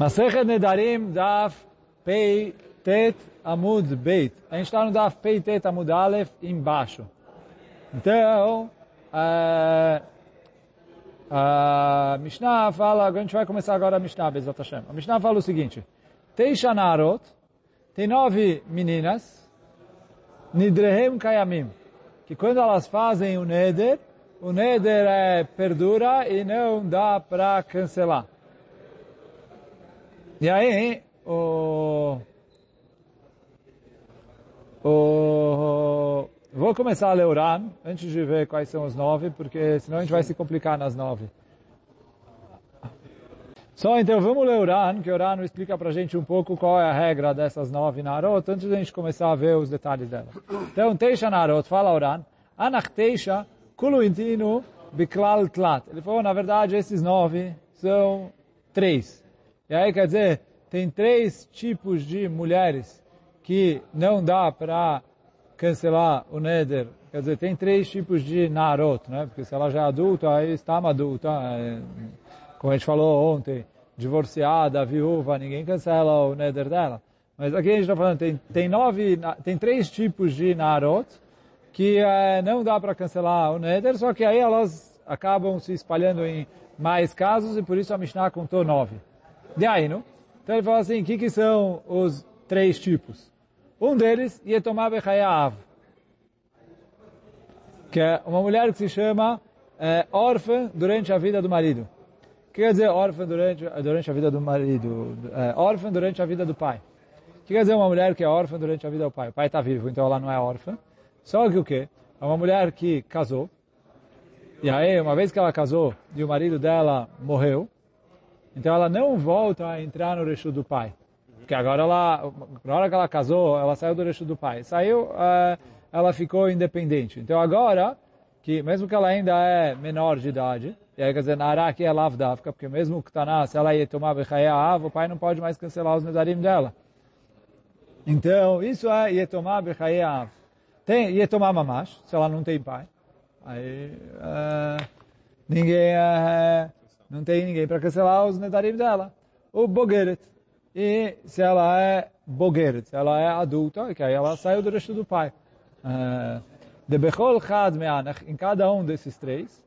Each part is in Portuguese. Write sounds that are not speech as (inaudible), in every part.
Masechet Nedarim Daf Pei Tet Amud Beit. A gente está no Daf Pei Tet Amud Aleph embaixo. Então, a, a Mishnah fala, a gente vai começar agora a Mishnah, Bezat Hashem. A Mishnah fala o seguinte, Teisha Narot, tem nove meninas, Nidrehem Kayamim, que quando elas fazem o Neder, o Neder é, perdura e não dá para cancelar. E aí, o, o, vou começar a ler Uran, antes de ver quais são os nove, porque senão a gente vai se complicar nas nove. Só então vamos ler Uran, que Uran explica pra gente um pouco qual é a regra dessas nove Narot, antes de a gente começar a ver os detalhes dela. Então, Teisha Narot, fala Uran, Anach Teisha, Kulu Intinu, Biklal Tlat. Ele falou, na verdade, esses nove são três. E aí quer dizer, tem três tipos de mulheres que não dá para cancelar o neder. Quer dizer, tem três tipos de narot, né? Porque se ela já é adulta, aí está adulta. É, como a gente falou ontem, divorciada, viúva, ninguém cancela o neder dela. Mas aqui a gente está falando, tem, tem nove, tem três tipos de narot que é, não dá para cancelar o neder, só que aí elas acabam se espalhando em mais casos e por isso a Mishnah contou nove. De aí, não? Então ele fala assim, o que, que são os três tipos? Um deles, Yetomah Bechayav, que é uma mulher que se chama é, órfã durante a vida do marido. O que quer dizer órfã durante, durante a vida do marido? É, órfã durante a vida do pai. O que quer dizer uma mulher que é órfã durante a vida do pai? O pai está vivo, então ela não é órfã. Só que o quê? É uma mulher que casou, e aí, uma vez que ela casou e o marido dela morreu, então ela não volta a entrar no recho do pai. Porque agora ela, na hora que ela casou, ela saiu do recho do pai. Saiu, uh, ela ficou independente. Então agora, que mesmo que ela ainda é menor de idade, e aí quer dizer, na aqui é lavdavka, porque mesmo que tá se ela ia tomar bechayav, o pai não pode mais cancelar os nedarim dela. Então, isso é Yetomah Bechayav. Tem Yetomah Mamash, se ela não tem pai. Aí, uh, ninguém, uh, não tem ninguém para cancelar os nedarim dela. O Bogeret. E se ela é Bogeret, se ela é adulta, que aí ela saiu do resto do pai. Uh, de Bechol Chad Meanach, em cada um desses três.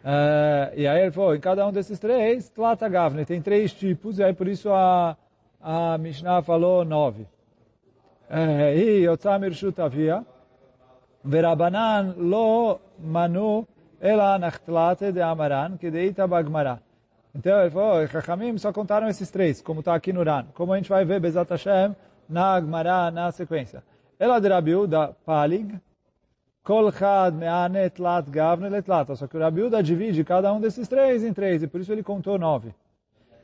Uh, e aí ele falou, em cada um desses três, Tlata Gavne, tem três tipos, e aí por isso a, a Mishnah falou nove. E Yotzamir Shutavia, Verabanan lo manu ela nachtlate de amaran, que deita bagmará. Então ele falou, Chachamim só contaram esses três, como está aqui no Ran. Como a gente vai ver, Bezat Hashem, na Agmará, na sequência. Ela de Rabiuda, Palig, Kol Chad Meane Tlat Gavne Letlata. Só que o Rabiuda divide cada um desses três em três, e por isso ele contou nove.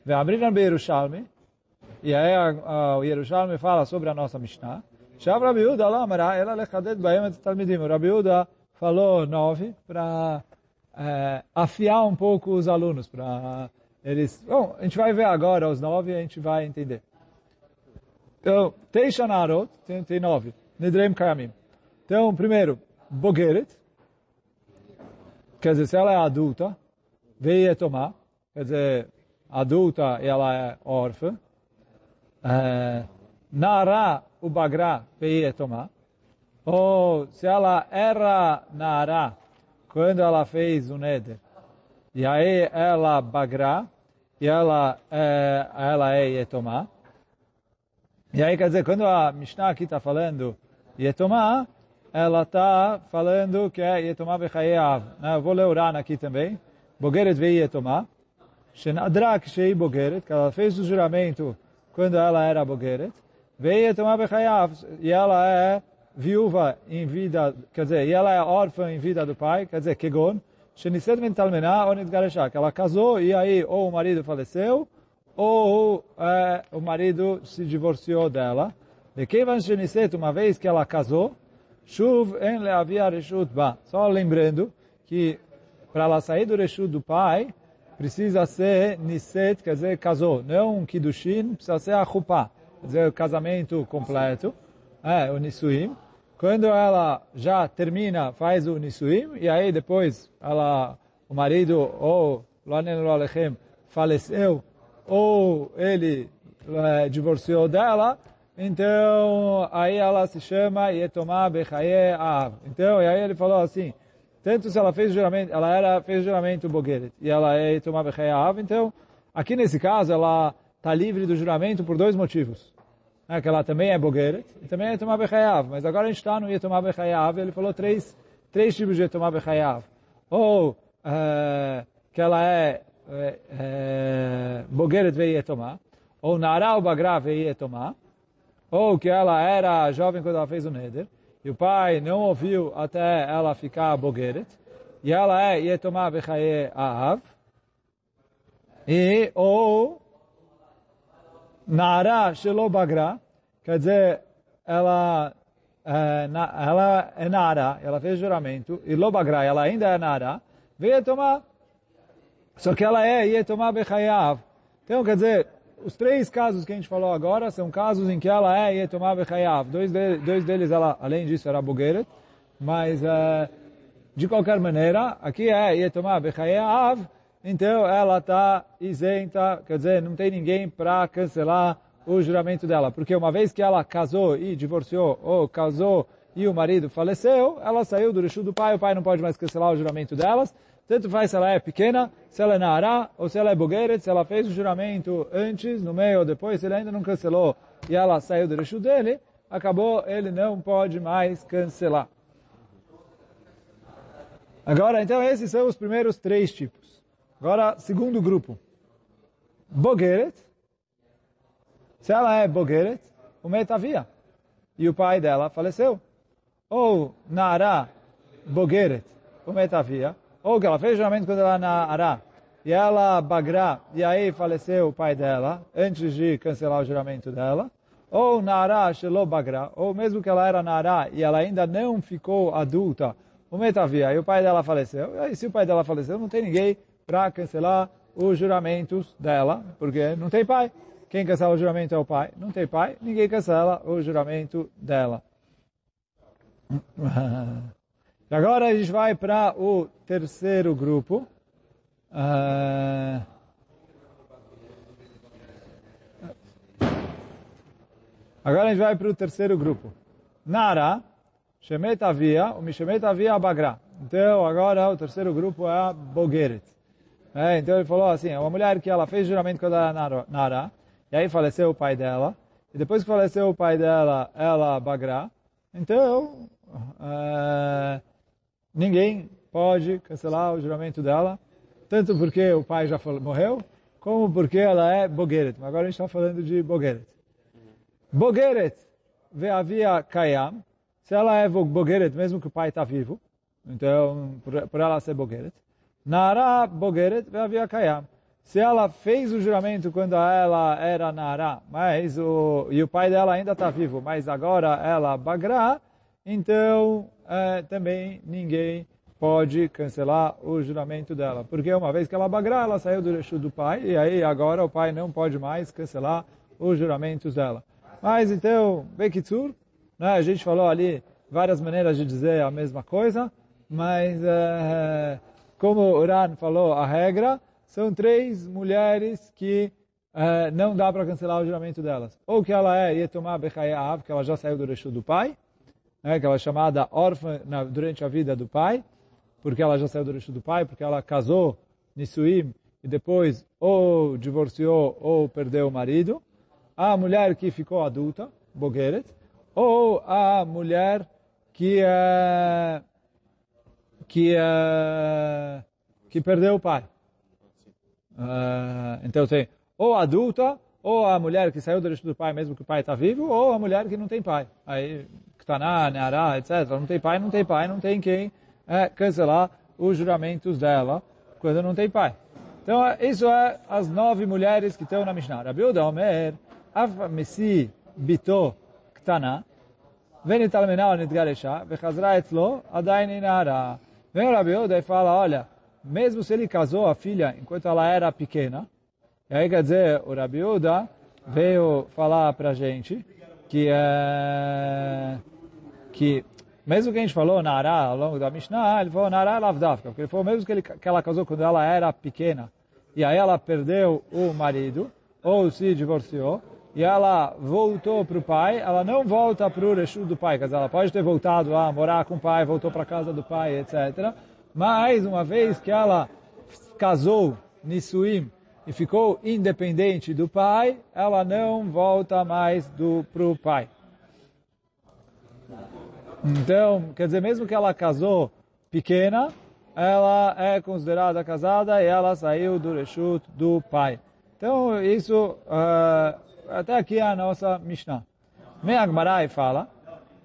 Vem abrir na Yerushalmi, e aí o Yerushalmi fala sobre a nossa Mishnah. Shav Rabiuda lá, Amara, ela lechadet baem et talmidim. O falou nove para é, afiar um pouco os alunos, para eles... Bom, a gente vai ver agora os nove e a gente vai entender. Então, Teisha Narot, tem, nove. Nidrem Kayamim. Então, primeiro, Bogeret, quer dizer, se ela é adulta, veio tomar, quer dizer, adulta e ela é órfã. É, Nara, o Bagra, veio tomar. Ou se ela era Nara, quando ela fez o Neder, e aí ela Bagra, e ela é, ela é Yetomá. E aí, quer dizer, quando a Mishnah aqui está falando Yetomá, ela está falando que é Yetomá Bechayeav. Né? Eu vou ler Uran aqui também. Bogeret veio Yetomá. Shenadrak Shei Bogeret, que ela fez o juramento quando ela era Bogeret. Veio Yetomá Bechayeav. E ela é viúva em vida, quer dizer, e ela é órfã em vida do pai, quer dizer, Kegon. Sheniset Mentalmená ou Nidgareshá, que ela casou e aí ou o marido faleceu, ou é, o marido se divorciou dela. De Kevan Sheniset, uma vez que ela casou, Shuv en leavia reshut ba. Só lembrando que para ela sair do reshut do pai, precisa ser niset, quer dizer, casou. Não um kiddushin, precisa ser a chupá. Quer dizer, o casamento completo. É, o nisuim. Quando ela já termina, faz o nisuim, e aí depois ela, o marido, ou Lonen Alechem, faleceu, ou ele é, divorciou dela, então aí ela se chama Yetomá Bechaye Av. Então, e aí ele falou assim, tanto se ela fez juramento, ela era, fez juramento Bogeret, e ela é Yetomá Bechaye Av, então, aqui nesse caso, ela está livre do juramento por dois motivos. É, que ela também é Bogeret, e também é Yetomá Bechaye Av. Mas agora a gente está no Yetomá Bechaye Av, ele falou três, três tipos de Yetomá Bechaye Av. Ou é, que ela é, é Bogeret Yetomá, ou Nara ou Bagra Yetomá, ou que ela era jovem quando ela fez o Neder, e o pai não ouviu até ela ficar Bogeret, e ela é Yetomá Bechaye Av, e ou Nara Shelo Bagra, quer dizer, ela é, na, ela é Nara, ela fez juramento, e Lobagra, ela ainda é Nara, veio tomar, só que ela é Yetomá Bechayav. Então, quer dizer, os três casos que a gente falou agora são casos em que ela é Yetomá Bechayav. Dois, de, dois deles, ela, além disso, era Bogeret, mas, uh, de qualquer maneira, aqui é Yetomá Bechayav, então ela está isenta, quer dizer, não tem ninguém para cancelar o juramento dela. Porque uma vez que ela casou e divorciou, ou casou e o marido faleceu, ela saiu do Rishu do pai, o pai não pode mais cancelar o juramento delas. Tanto faz se ela é pequena, se ela é Naará, ou se ela é Bogeret, se ela fez o juramento antes, no meio ou depois, se ele ainda não cancelou e ela saiu do Rishu dele, acabou, ele não pode mais cancelar. Agora, então, esses são os primeiros três tipos. Agora, segundo grupo. Bogeret, se ela é Bogeret, o Metavia. E o pai dela faleceu. Ou Naara Bogeret, o Metavia. Ou que ela fez juramento quando ela Naara. E ela Bagra, e aí faleceu o pai dela, antes de cancelar o juramento dela. Ou Naara Shelo Bagra. Ou mesmo que ela era Naara e ela ainda não ficou adulta, o Metavia. E o pai dela faleceu. E aí se o pai dela faleceu, não tem ninguém para cancelar os juramentos dela, porque não tem pai. Quem cancela o juramento é o pai. Não tem pai, ninguém cancela o juramento dela. (laughs) E agora a gente vai para o terceiro grupo. Uh... Agora a gente vai para o terceiro grupo. Nara, Shemet Avia, o Bagra. Então agora o terceiro grupo é a Bogeret. É, então ele falou assim, é uma mulher que ela fez juramento quando era Nara, e aí faleceu o pai dela. E depois que faleceu o pai dela, ela bagrá. Então, é, ninguém pode cancelar o juramento dela, tanto porque o pai já morreu, como porque ela é Bogeret. Mas agora a gente está falando de Bogeret. Bogeret ve'avia kayam. Se ela é Bogeret, mesmo que o pai está vivo, então, por, por ela ser Bogeret. Nara Bogeret ve'avia kayam se ela fez o juramento quando ela era Nara, mas o, e o pai dela ainda está vivo, mas agora ela bagra, então é, também ninguém pode cancelar o juramento dela. Porque uma vez que ela bagra, ela saiu do eixo do pai, e aí agora o pai não pode mais cancelar os juramentos dela. Mas então, Bekitsur, né, a gente falou ali várias maneiras de dizer a mesma coisa, mas é, como o Uran falou, a regra são três mulheres que uh, não dá para cancelar o juramento delas. Ou que ela é Yetomá Bechayav, que ela já saiu do resto do pai, né, que ela é chamada órfã na, durante a vida do pai, porque ela já saiu do resto do pai, porque ela casou Nisuim e depois ou divorciou ou perdeu o marido. A mulher que ficou adulta, Bogeret, ou a mulher que é que é que perdeu o pai. Uh, então tem ou a adulta, ou a mulher que saiu do resto do pai mesmo que o pai está vivo, ou a mulher que não tem pai. Aí, na Neará, etc. Não tem pai, não tem pai, não tem quem é, cancelar os juramentos dela quando não tem pai. Então, isso é as nove mulheres que estão na Mishnah. Rabi Uda Omer, Af Messi Bito Ktana, Venit Almenau Nidgaresha, Vechazra Etzlo, Adain Inara. Vem o Rabi Uda e fala, olha, mesmo se ele casou a filha enquanto ela era pequena, e aí quer dizer, o Rabi Uda veio falar para a gente que, é, que mesmo que a gente falou Nara ao longo da Mishnah, ele falou Nara Lavdavka, porque ele falou mesmo que, ele, que ela casou quando ela era pequena, e aí ela perdeu o marido, ou se divorciou, e ela voltou para o pai, ela não volta para o Reshut do pai, quer dizer, ela pode ter voltado a morar com o pai, voltou para a casa do pai, etc. Mas, uma vez que ela casou, Nisuim, e ficou independente do pai, ela não volta mais para o pai. Então, quer dizer, mesmo que ela casou pequena, ela é considerada casada e ela saiu do Reshut do pai. Então, isso, uh, até aqui é a nossa Mishnah. Vem Agmarai fala,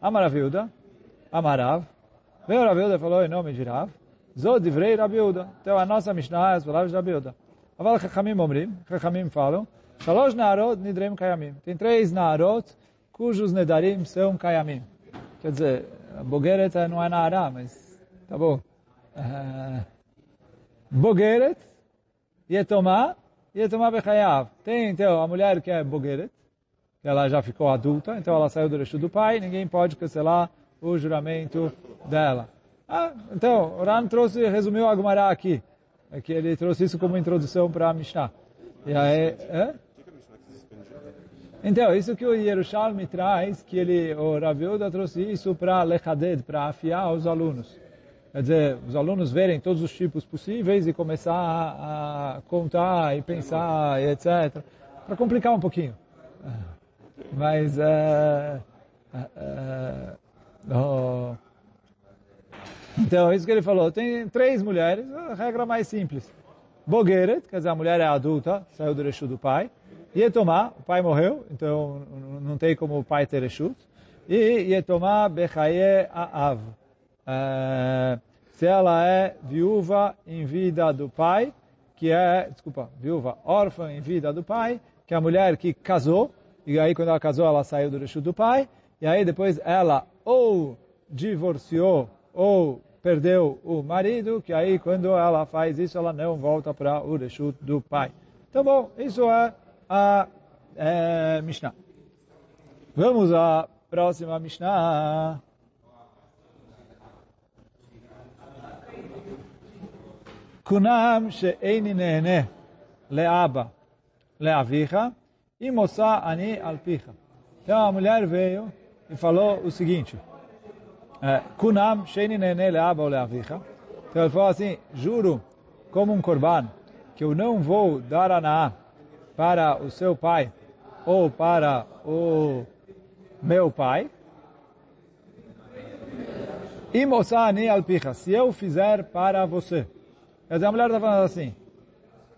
Amaravilda, Amarav, veio Ravilda e falou em nome de Rav, Zod divrei Rabilda. Então, a nossa Mishnah é as palavras de Rabilda. Aval Chachamim Omrim, Chachamim falam, Shalosh Narot Nidrem Kayamim. Tem três Narot cujos Nedarim são Kayamim. Quer dizer, Bogeret não é Nará, mas tá bom. (laughs) Uh, Bogeret, Yetomá, Yetomá Bechayav. Tem, então, a mulher que é Bogeret, ela já ficou adulta, então ela saiu do resto do pai, ninguém pode cancelar o juramento dela. Ah, então, o Ran trouxe, resumiu a Gumará aqui, é que ele trouxe isso como introdução para a Mishnah. E aí, é? Então, isso que o Yerushalmi traz, que ele, o Raviuda trouxe isso para lechaded, para afiar os alunos. Quer dizer, os alunos verem todos os tipos possíveis e começar a, contar e pensar e etc. Para complicar um pouquinho. Mas, uh, uh, uh, então, isso que ele falou. Tem três mulheres, a regra mais simples. Bogueret, quer dizer, a mulher é adulta, saiu do rechu do pai. Yetomá, o pai morreu, então não tem como o pai ter reshut. E Yetomá Bechaye Aav. É, se ela é viúva em vida do pai, que é, desculpa, viúva órfã em vida do pai, que é a mulher que casou, e aí quando ela casou ela saiu do reshut do pai, e aí depois ela ou divorciou ou perdeu o marido, que aí quando ela faz isso ela não volta para o reshut do pai. Então bom, isso é a é, Mishnah. Vamos à próxima Mishnah. Kunam she'eni nehne le'aba le'avicha e moça ani alpicha. Então a mulher veio e falou o seguinte. Kunam she'eni nehne le'aba le'avicha. Então ele falou assim, juro como um corban que eu não vou dar a para o seu pai ou para o meu pai. Moçani alpicha, se eu fizer para você. Quer dizer, a mulher está falando assim,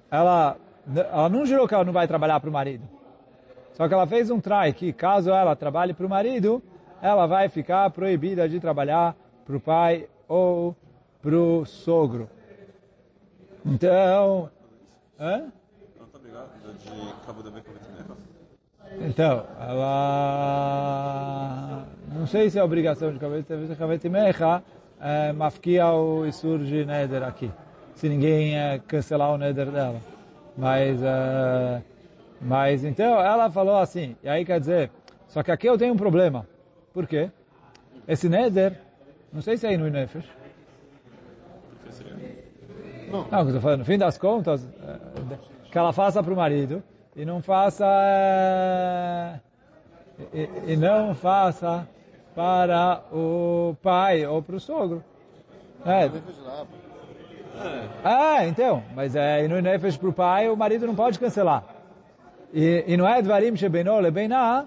ela, ela não jurou que ela não vai trabalhar para o marido. Só que ela fez um try que caso ela trabalhe para o marido, ela vai ficar proibida de trabalhar para o pai ou para o sogro. Então, hã? Então, ela... Não sei se é obrigação de Kavet Mecha é, mafkia o Isur de Neder aqui. Se ninguém é, cancelar o Neder dela. Mas, é, mas então ela falou assim, e aí quer dizer, só que aqui eu tenho um problema. Por quê? Esse Neder, não sei se é no Nefesh. Não, não, estou falando, no fim das contas, é, que ela faça para o marido e não faça e, e, não faça para o pai ou para o sogro. É. Ah, então, mas é no nefesh para o pai, o marido não pode cancelar. E, e não é dvarim shebenol lebená,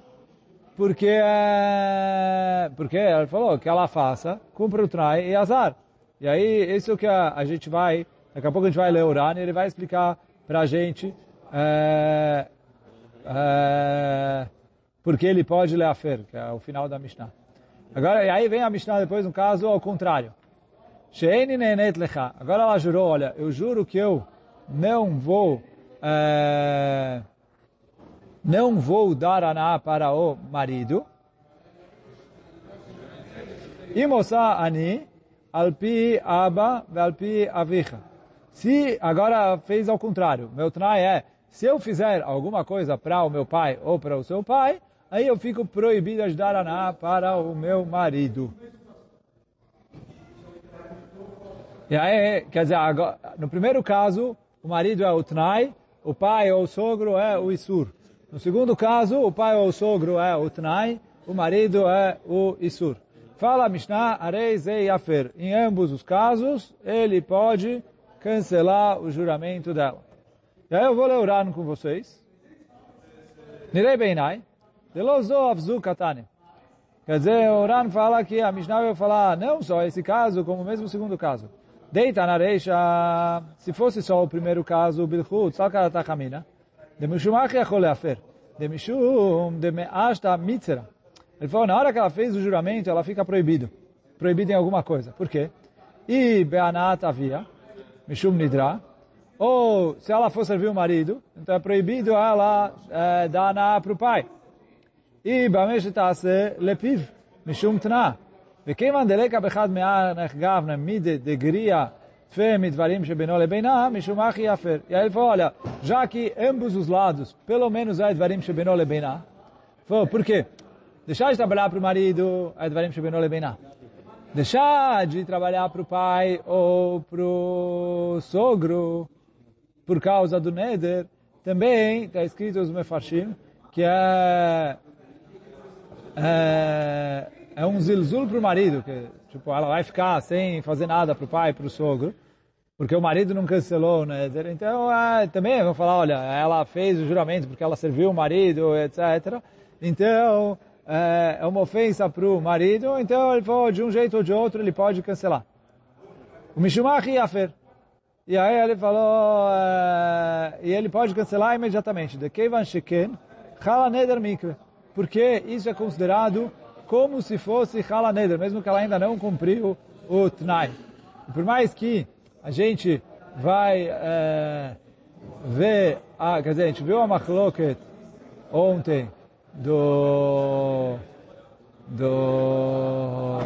porque é, porque ela falou que ela faça, cumpra o trai e azar. E aí, isso que a, a gente vai, daqui a pouco a gente vai ler o Urani, ele vai explicar para a gente é, é, porque ele pode ler a fer, que é o final da Mishnah. Agora, e aí vem a Mishnah depois, um caso ao contrário. Agora ela jurou, olha, eu juro que eu não vou é, não vou dar aná para o marido. E moça ani alpi aba alpi avicha. Se agora fez ao contrário, meu trai é, se eu fizer alguma coisa para o meu pai ou para o seu pai, aí eu fico proibido de dar aná para o meu marido. E aí, quer dizer, agora, no primeiro caso, o marido é o tnai, o pai ou o sogro é o isur. No segundo caso, o pai ou o sogro é o Tnai, o marido é o Isur. Fala Mishnah, Arei Zei Afer. Em ambos os casos, ele pode cancelar o juramento dela. E aí eu vou ler o Ran com vocês. Nirei Beinai, Delozo Avzu Katane. Quer dizer, o Ran fala que a Mishnah vai falar não só esse caso, como mesmo o segundo caso. Deita na reixa, se fosse só o primeiro caso, o Bilchut, que ela está caminhando. De Mishum Achiachol Leafer. De Mishum, de Meashta Mitzera. Ele falou, na hora que ela fez o juramento, ela fica proibido. Proibida em alguma coisa. Por quê? E Beanat havia, Mishum Nidra, ou se ela for servir o marido, então é proibido ela é, dar na para o pai. E Bameshetase Lepiv, Mishum Tna. וכיוון דלקה באחד מהנחגב מדגריה fé midvarim shebeno lebeina, mishum achi yafer. E aí ele falou, olha, já que ambos os lados, pelo menos é dvarim shebeno lebeina, falou, por quê? Deixar de trabalhar para o marido, é dvarim shebeno lebeina. Deixar de trabalhar para o pai ou para o sogro, por causa do neder, também está escrito os mefarshim, que é, é, é um zilzul para o marido, que tipo, ela vai ficar sem fazer nada para o pai, para o sogro, porque o marido não cancelou, né? Então, é, também vão falar, olha, ela fez o juramento porque ela serviu o marido, etc. Então, é, é uma ofensa para o marido, então ele falou, de um jeito ou de outro, ele pode cancelar. O Mishumach Yafer. E aí ele falou, é, e ele pode cancelar imediatamente. De Kevan Sheken, Neder Mikve. Porque isso é considerado como se fosse Chala Neder, mesmo que ela ainda não cumpriu o Tnai. Por mais que a gente vai é, ver, a, quer dizer, a gente viu a Machloket ontem do do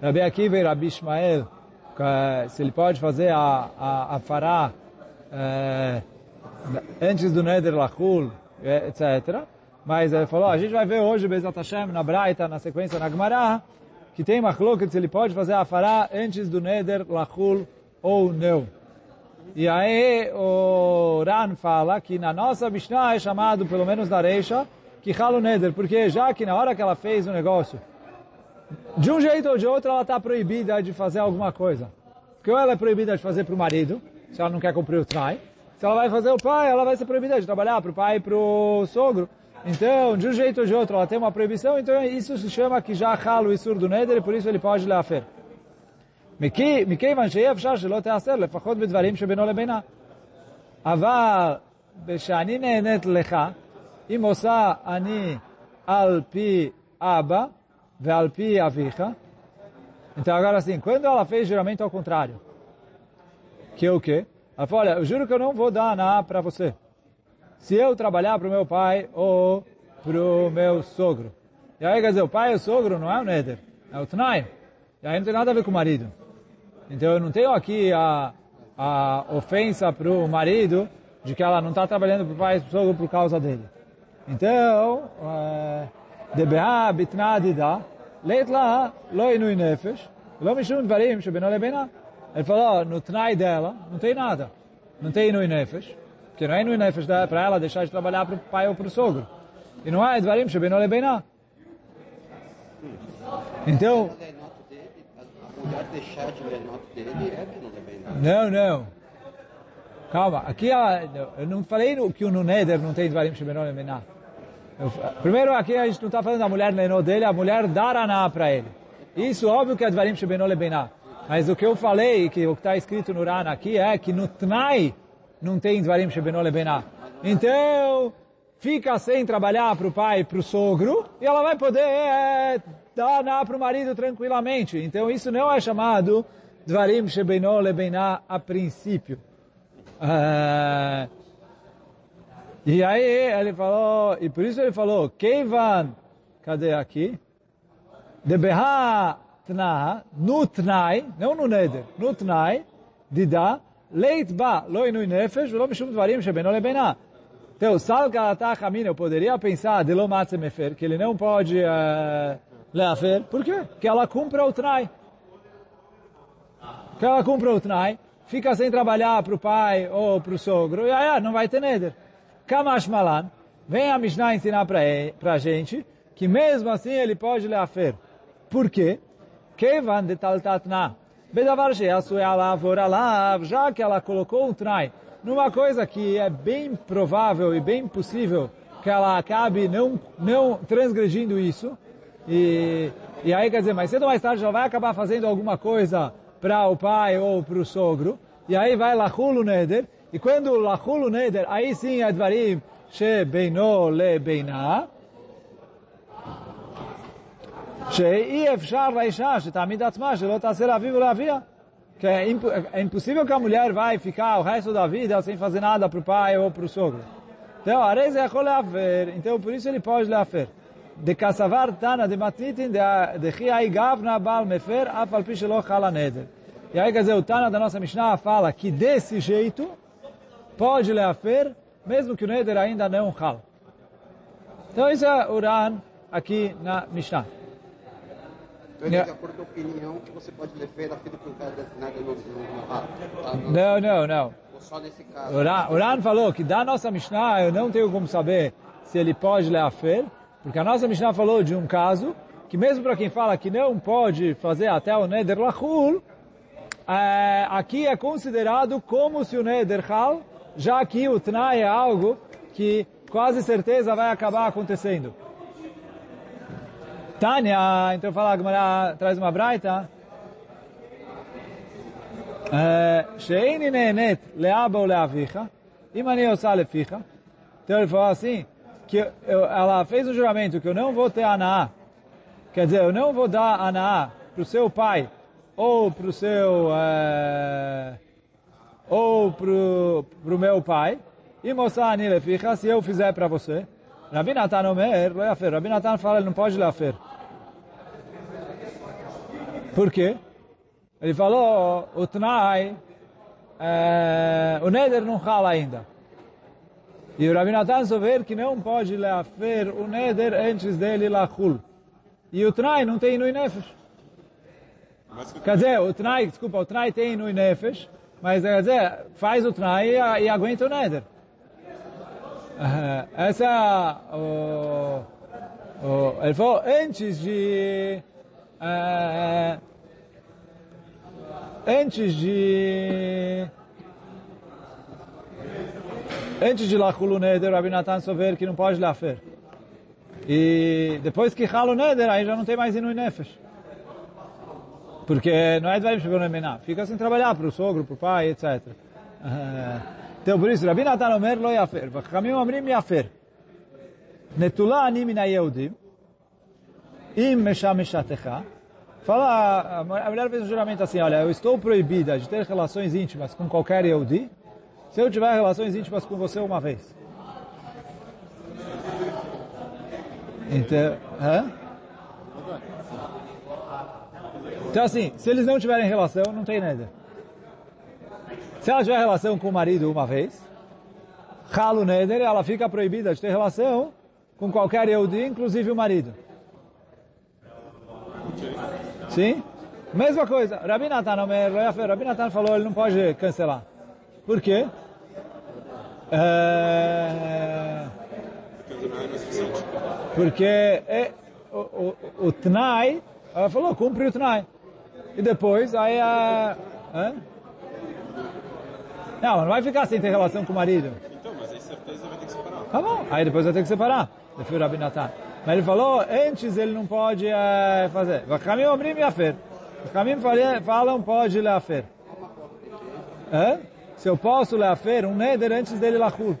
Rabi Akiva e Rabi Ishmael, se ele pode fazer a, a, a fará é, antes do Neder Lachul, etc. Mas ele falou, a gente vai ver hoje, Bezat Hashem, na Braita, na sequência na Gemara, que tem Machloket, se ele pode fazer a fará antes do Neder Lachul ou não. E aí o Ran fala que na nossa Mishnah é chamado, pelo menos na Reisha, que Halu Neder, porque já que na hora que ela fez o negócio, de um jeito ou de outro ela está proibida de fazer alguma coisa. Porque ou ela é proibida de fazer para o marido, se ela não quer cumprir o trai, se ela vai fazer o pai, ela vai ser proibida de trabalhar para o pai e para o sogro. Então, de um jeito ou de outro, ela tem uma proibição, então isso se chama que já Halu Isur do Neder, e por isso ele pode leafer. מכיוון שאי אפשר שלא תיאסר, לפחות בדברים שבינו לבינה. אבל כשאני נהנית לך, אם עושה אני על פי אבא ועל פי אביך, então agora assim, quando ela fez juramento ao contrário, que é o quê? Ela falou, olha, eu juro que eu não vou dar na para você. se eu trabalhar para o meu pai ou para o meu sogro. E aí quer dizer, o pai e o sogro não é o Neder, é o Tnai. E aí não tem nada a ver com o marido. Então eu não tenho aqui a, a ofensa para o marido de que ela não está trabalhando para o pai e para o sogro por causa dele. Então, eh, DBA, Bitna, Dida, Leit lá, Loinui Nefesh, Lomishun Dvarim, Shebinole Bena. Ele falou, no Tnai dela, não tem nada. Não tem Inui Nefesh porque não é inui nefesh para ela deixar de trabalhar para o pai ou para o sogro. E não é dvarim shebeno lebeina. Então... Não, não. Calma, aqui eu não falei que o Nuneder não tem dvarim shebeno lebeina. Primeiro, aqui a gente não está falando da mulher leinou dele, a mulher daraná para ele. Isso, óbvio que é Advarim Shebeno Lebená. Mas o que eu falei, que o que está escrito no Rana aqui, é que no Tnai não tem Dvarim Shebeno Lebená. Então, fica sem trabalhar para o pai para o sogro, e ela vai poder é, dar para o marido tranquilamente. Então, isso não é chamado Dvarim Shebeno Lebená a princípio. Uh, e aí ele falou, e por isso ele falou, Keivan, cadê aqui? Debeha tna, no tnai, não no neder, no tnai, dida, leit ba, lo inui nefesh, velo mishum dvarim shebeno lebena. Então, sal galatá eu poderia pensar, de lo mefer, que ele não pode uh, leafer, por quê? Que ela cumpra o tnai. Que ela cumpra o tnai, fica sem trabalhar para o pai ou para o sogro, e aí não vai ter neder. Kamash Malan, Vem a Mishnah ensinar para a gente que mesmo assim ele pode leafer. Por quê? Kevan de taltatna. Bedavar Sheasu é Alav Oralav, já que ela colocou um trai numa coisa que é bem provável e bem possível que ela acabe não, não transgredindo isso, e, e aí quer dizer, mais cedo ou mais tarde ela vai acabar fazendo alguma coisa para o pai ou para o sogro, e aí vai Lahulu Neder, e quando Lahulu Neder, aí sim Advarim She Beino Le Beinah, שאי אפשר לאישה שתעמיד עצמה שלא תעשה לאביו ולאביה. Que é, imp é impossível que a mulher vai ficar o resto da vida sem fazer nada para o pai ou para o sogro. Então, a reis é leafer. Então, por isso ele pode leafer. De kassavar tana de matitin de chiai gavna bal mefer afal pi shelo chala neder. E aí, quer dizer, o Tana da nossa Mishnah fala que desse jeito pode leafer mesmo que o Neder ainda não Hal. Então isso é Uran aqui na Mishnah. Então, é de acordo com a opinião que você pode a filha nada no. Não, não, não. Só nesse caso. Falou que da nossa Mishnah eu não tenho como saber se ele pode leafer, porque a nossa Mishnah falou de um caso que mesmo para quem fala que não pode fazer até o Neder Lachul, é, aqui é considerado como se o Neder Hal já que o Tnai é algo que quase certeza vai acabar acontecendo. Tânia, então fala, Gmará traz uma braita. Eh, sheini nenet leaba ou leavicha. Imani osa leficha. Então ele falou assim, que eu, ela fez um juramento que eu não vou ter Anaá. Quer dizer, eu não vou dar Anaá para o seu pai ou para o seu... É, ou para o meu pai. E moça anile ficha, se eu fizer para você. Rabinatan Omer, Leafer. Rabinatan fala, ele não pode Leafer. Por quê? Ele falou, o Tnai, é, o Neder não fala ainda. E o Rabi Natan que não pode leafer o Neder antes dele lachul. E o Tnai não tem no Nefesh. Quer dizer, o Tnai, desculpa, o Tnai tem no Nefesh, mas quer dizer, faz o trai e, e aguenta o neder. Uh, essa o, o, ele falou antes de uh, antes de antes de Lachulu Neder, Rabbi Natan souber que não pode lafer. E depois que Halo Neder, aí já não tem mais Inui Nefesh. Porque não é Dvarim Sheberon Mená. Fica sem trabalhar para o sogro, para o pai, etc. Então, por isso, Rabi Natan Omer lo yafer. Vachamim omrim yafer. Netula ani min ha-Yehudim. Im meshameshatecha. Fala, a mulher fez um juramento assim, olha, eu estou proibida de ter relações íntimas com qualquer Yehudi se eu tiver relações íntimas com você uma vez. Então, hã? Então assim, se eles não tiverem relação, não tem nada. Se ela tiver relação com o marido uma vez, Halo Neder, ela fica proibida de ter relação com qualquer Yehudi, inclusive o marido. Sim? Mesma coisa. Rabi Natan, Rabi Natan falou, ele não pode cancelar. Por quê? É... Porque é, o, o, o Tnai, ela falou, cumpre o Tnai. E depois, aí a... Hã? Não, não vai ficar sem ter relação com o marido. Então, mas aí certeza vai ter que separar. Tá bom, aí depois vai ter que separar. Defio Rabi Natan. Mas ele falou, antes ele não pode é, fazer. Vachamim omrim yafer. Vachamim falam, pode leafer. Hã? Se eu posso leafer um neder antes dele lachur.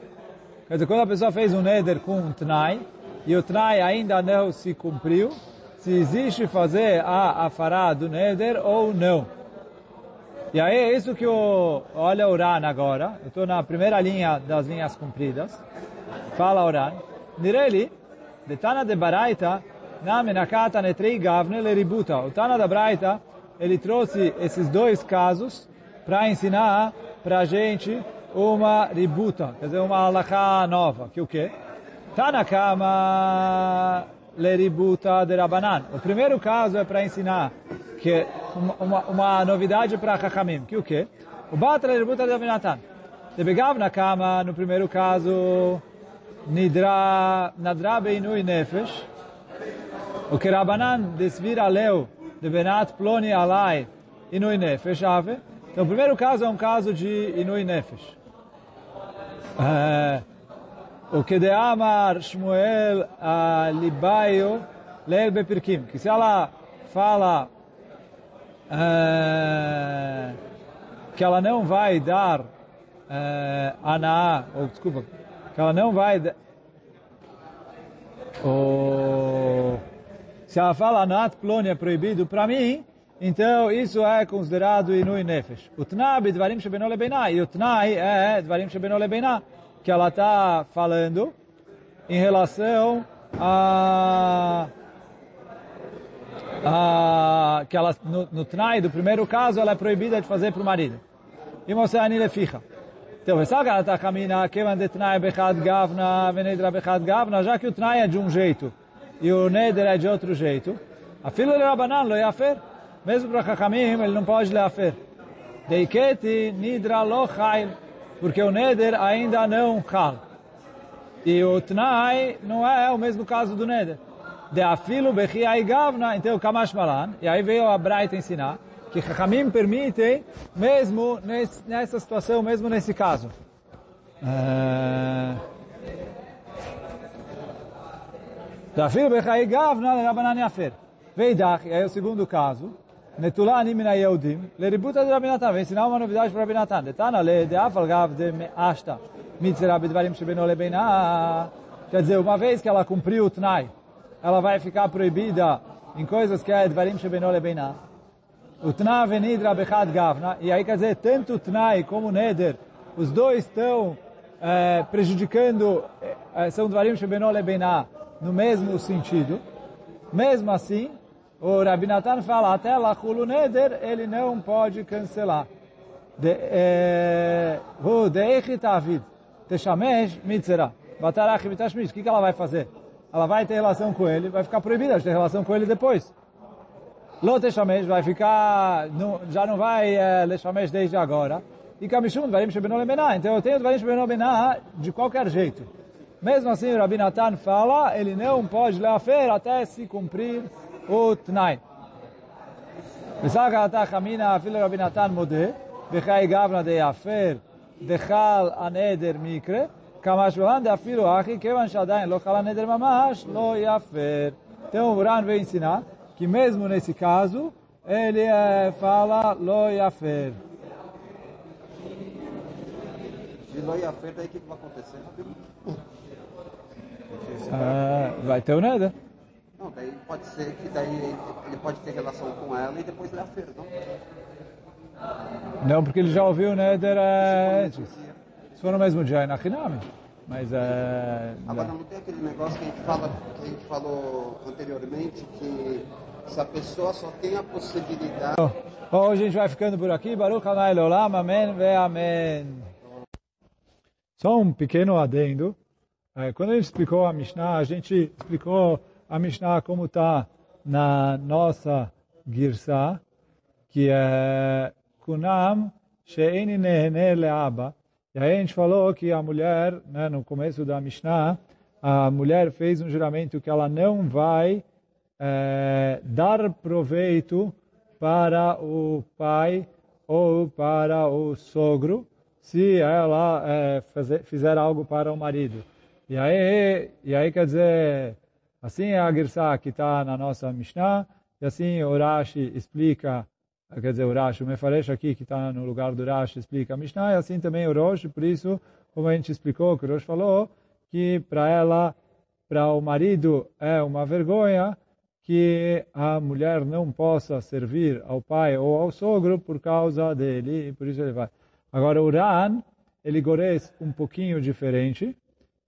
Quer dizer, quando a pessoa fez um neder com um tnai, e o tnai ainda não se cumpriu, se existe fazer a afará do Neder ou não. E aí é isso que o olha o Uran agora. Eu estou na primeira linha das linhas compridas. Fala Uran. Nireli, de Tana de Baraita, na menakata netrei gavne le ributa. O Tana da Baraita, ele trouxe esses dois casos para ensinar para a gente uma ributa, quer dizer, uma alahá nova. Que o quê? Tanakama leributa de Rabanan. O primeiro caso é para ensinar que uma, uma novidade para Chachamim, que o quê? O Batra leributa de Rabanatan. De Begav na cama, no primeiro caso, Nidra, Nadra Beinui Nefesh, o que Rabanan desvira leu de Benat Ploni Alai Inui Nefesh Ave. Então, o primeiro caso é um caso de Inui Nefesh. É, o que de Amar Shmuel a Libaio Leil Bepirkim, que se ela fala é, que ela não vai dar é, Ana, ou desculpa, que ela não vai se ela fala Anat Ploni é proibido para mim, então isso é considerado Inui Nefesh. O Tnai Dvarim Shebeno Lebeiná, e o Tnai é Dvarim Shebeno Lebeiná, que ela está falando em relação a ah, que ela, no, no Tnai do primeiro caso, ela é proibida de fazer para o marido. E você anile ficha. Então, ela está caminhando, que de Tnai bechad gavna, venedra bechad gavna, já que o Tnai é de um jeito e o Neder é de outro jeito, a filha de Rabanan lo yafer, mesmo para Chachamim, ele não pode leafer. Deiketi nidra lo chayl, porque o Neder ainda não chal. E o Tnai não é o mesmo caso do Neder de afilo bechiai gavna, então kamash malan, e aí veio a Braita ensinar, que Chachamim permitem, mesmo nesse, nessa situação, mesmo nesse caso. De afilo bechiai gavna, rabanan yafer. Veidach, e aí o segundo caso, Netula ani mina Yehudim, leributa de Rabinatan, vem ensinar uma novidade para Rabinatan. Detana le de afal gav de me'ashta, mitzera bedvarim shebeno lebeina. Quer dizer, uma vez que ela cumpriu o ela vai ficar proibida em coisas que é. O Tna Venidra Bechad Gavna, e aí quer dizer, tanto o Tnai como o Neder, os dois estão é, prejudicando, é, são Dvarim Shebeno Lebeina no mesmo sentido. Mesmo assim, o Rabinatan fala, até Lachulu Neder, ele não pode cancelar. De Eichit Avid, Teshamesh Mitzera, Batarach Mitashmish, o que ela vai fazer? ela vai ter relação com ele, vai ficar proibida de ter relação com ele depois. Loteshamesh vai ficar, não, já não vai é, Leshamesh desde agora. E Kamishum, Dvarim Shebeno Lebená. Então eu tenho Dvarim Shebeno Lebená de qualquer jeito. Mesmo assim, o Rabi Natan fala, ele não pode leafer até se cumprir o Tnai. וסגה אתה חמינא אפילו רבי נתן מודה, בחי גבנה דיאפר, דחל הנדר מקרה, כמה שבוען דאפילו אחי, כיוון שעדיין לא חלה נדר ממש, לא יפר. Então o Uran veio ensinar que mesmo nesse caso, ele é, fala lo yafer. De lo yafer, daí o que, vai acontecer? Ah, vai ter o neder. Não, daí pode ser que daí ele pode ter relação com ela e depois yafer, não? Não, porque ele já ouviu o neder antes. Se for no mesmo dia, é na Hinami. Mas é... Agora não tem aquele negócio que a gente, fala, que a gente falou anteriormente, que se a pessoa só tem a possibilidade... Hoje a gente vai ficando por aqui. Baruch Hanai Leolam, Amém ve Amém. Só um pequeno adendo. Quando a gente explicou a Mishnah, a gente explicou a Mishnah como está na nossa Girsa, que é Kunam She'eni Nehene Le'aba, e aí a gente falou que a mulher, né, no começo da Mishnah, a mulher fez um juramento que ela não vai é, dar proveito para o pai ou para o sogro se ela é, fazer, fizer algo para o marido. E aí, e aí quer dizer, assim é a Girsá que está na nossa Mishnah, e assim o Rashi explica quer dizer, o Rashi, o Mefaresh aqui, que está no lugar do Rashi, explica a Mishnah, e assim também o Rosh, por isso, como a gente explicou, que o Rosh falou, que para ela, para o marido, é uma vergonha que a mulher não possa servir ao pai ou ao sogro por causa dele, e por isso ele vai. Agora, o Ran, ele gores um pouquinho diferente,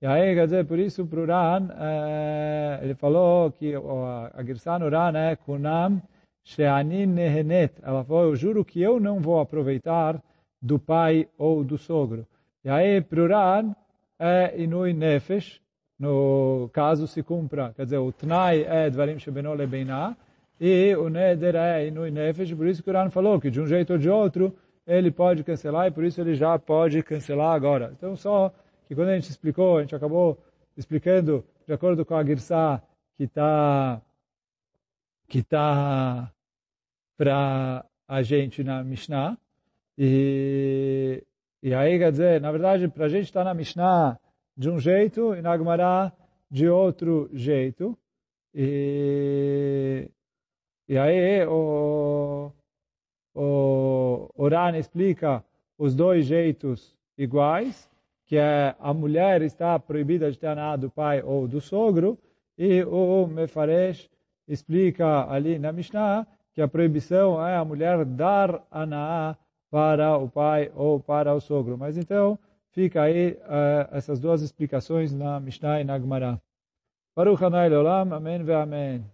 e aí, quer dizer, por isso, para o Ran, é, ele falou que a, a Girsan Ran é Kunam, Sheani nehenet. Ela falou, eu juro que eu não vou aproveitar do pai ou do sogro. E aí, Pruran é inui nefesh, no caso se cumpra, quer dizer, o tnai é dvarim shebeno lebeina, e o neder é inui nefesh, por isso que o Uran falou que de um jeito ou de outro ele pode cancelar e por isso ele já pode cancelar agora. Então só que quando a gente explicou, a gente acabou explicando de acordo com a Girsá que está que tá para a gente na Mishnah. E, e aí, quer dizer, na verdade, para a gente estar tá na Mishnah de um jeito e na Gemara de outro jeito. E, e aí o, o, o Ran explica os dois jeitos iguais, que é a mulher está proibida de ter a do pai ou do sogro, e o Mefaresh explica ali na Mishnah que a proibição é a mulher dar aná para o pai ou para o sogro. Mas então, fica aí uh, essas duas explicações na Mishnah e na Gemara. Baruch Hanai Leolam, Amém ve Amém.